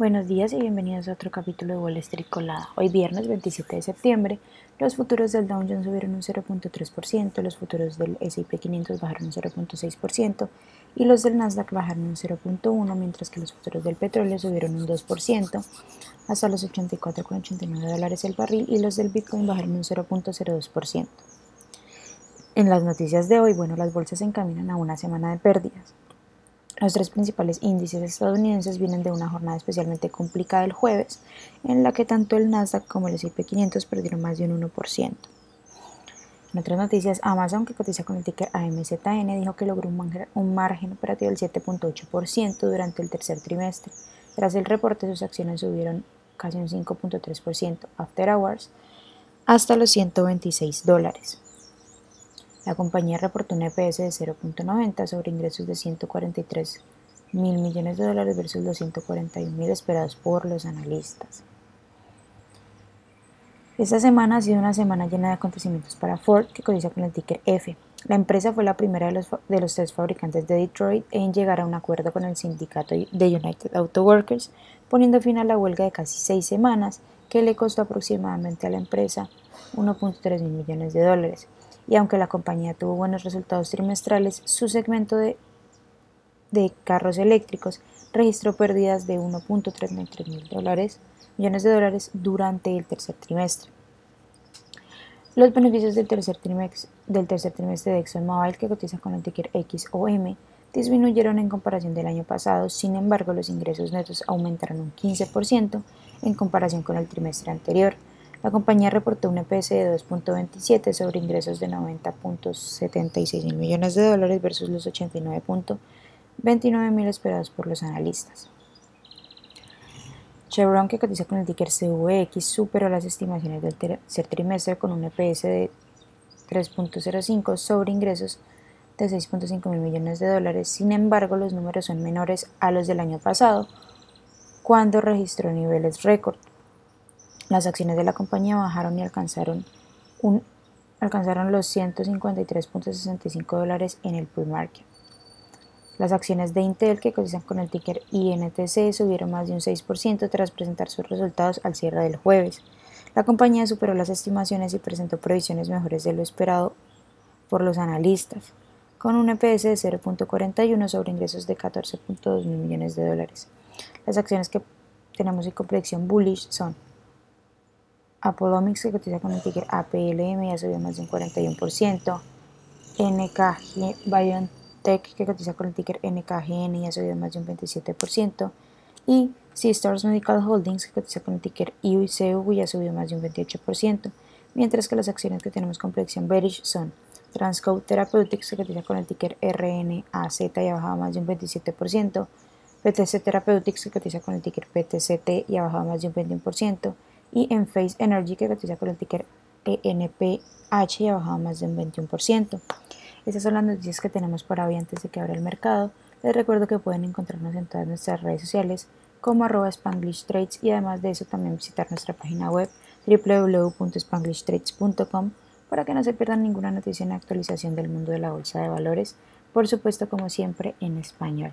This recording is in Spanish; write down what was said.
Buenos días y bienvenidos a otro capítulo de Wall Street Colada. Hoy viernes 27 de septiembre, los futuros del Dow Jones subieron un 0.3%, los futuros del S&P 500 bajaron un 0.6% y los del Nasdaq bajaron un 0.1%, mientras que los futuros del petróleo subieron un 2% hasta los 84,89 dólares el barril y los del Bitcoin bajaron un 0.02%. En las noticias de hoy, bueno, las bolsas se encaminan a una semana de pérdidas. Los tres principales índices estadounidenses vienen de una jornada especialmente complicada el jueves, en la que tanto el Nasdaq como el S&P 500 perdieron más de un 1%. En otras noticias, Amazon, que cotiza con el ticker AMZN, dijo que logró un margen operativo del 7.8% durante el tercer trimestre. Tras el reporte, sus acciones subieron casi un 5.3% after hours hasta los 126 dólares. La compañía reportó un EPS de 0.90 sobre ingresos de 143 mil millones de dólares versus los 141 mil esperados por los analistas. Esta semana ha sido una semana llena de acontecimientos para Ford, que cotiza con el ticker F. La empresa fue la primera de los, de los tres fabricantes de Detroit en llegar a un acuerdo con el sindicato de United Auto Workers, poniendo fin a la huelga de casi seis semanas, que le costó aproximadamente a la empresa 1.3 mil millones de dólares y aunque la compañía tuvo buenos resultados trimestrales, su segmento de, de carros eléctricos registró pérdidas de 1.33 mil dólares, millones de dólares durante el tercer trimestre. Los beneficios del tercer, trimestre, del tercer trimestre de ExxonMobil, que cotiza con el ticker XOM, disminuyeron en comparación del año pasado, sin embargo los ingresos netos aumentaron un 15% en comparación con el trimestre anterior, la compañía reportó un EPS de 2.27 sobre ingresos de 90.76 mil millones de dólares versus los 89.29 mil esperados por los analistas. Chevron, que cotiza con el ticker CVX, superó las estimaciones del tercer trimestre con un EPS de 3.05 sobre ingresos de 6.5 mil millones de dólares. Sin embargo, los números son menores a los del año pasado, cuando registró niveles récord. Las acciones de la compañía bajaron y alcanzaron, alcanzaron los 153.65 dólares en el pre-market. Las acciones de Intel, que cotizan con el ticker INTC, subieron más de un 6% tras presentar sus resultados al cierre del jueves. La compañía superó las estimaciones y presentó previsiones mejores de lo esperado por los analistas, con un EPS de 0.41 sobre ingresos de 14.2 millones de dólares. Las acciones que tenemos en complexión bullish son Apolomics que cotiza con el ticker APLM ya subió más de un 41%. NKG BioNTech que cotiza con el ticker NKGN ya subió más de un 27%. Y C-Stars Medical Holdings que cotiza con el ticker IUCU ya subió más de un 28%. Mientras que las acciones que tenemos con predicción bearish son Transcode Therapeutics que cotiza con el ticker RNAZ y ha bajado más de un 27%. PTC Therapeutics que cotiza con el ticker PTCT y ha bajado más de un 21% y en Face Energy que cotiza con el ticker ENPH y ha bajado más de un 21%. Estas son las noticias que tenemos para hoy antes de que abra el mercado. Les recuerdo que pueden encontrarnos en todas nuestras redes sociales como arroba Spanglish Trades y además de eso también visitar nuestra página web www.spanglishtrades.com para que no se pierdan ninguna noticia en actualización del mundo de la bolsa de valores, por supuesto como siempre en español.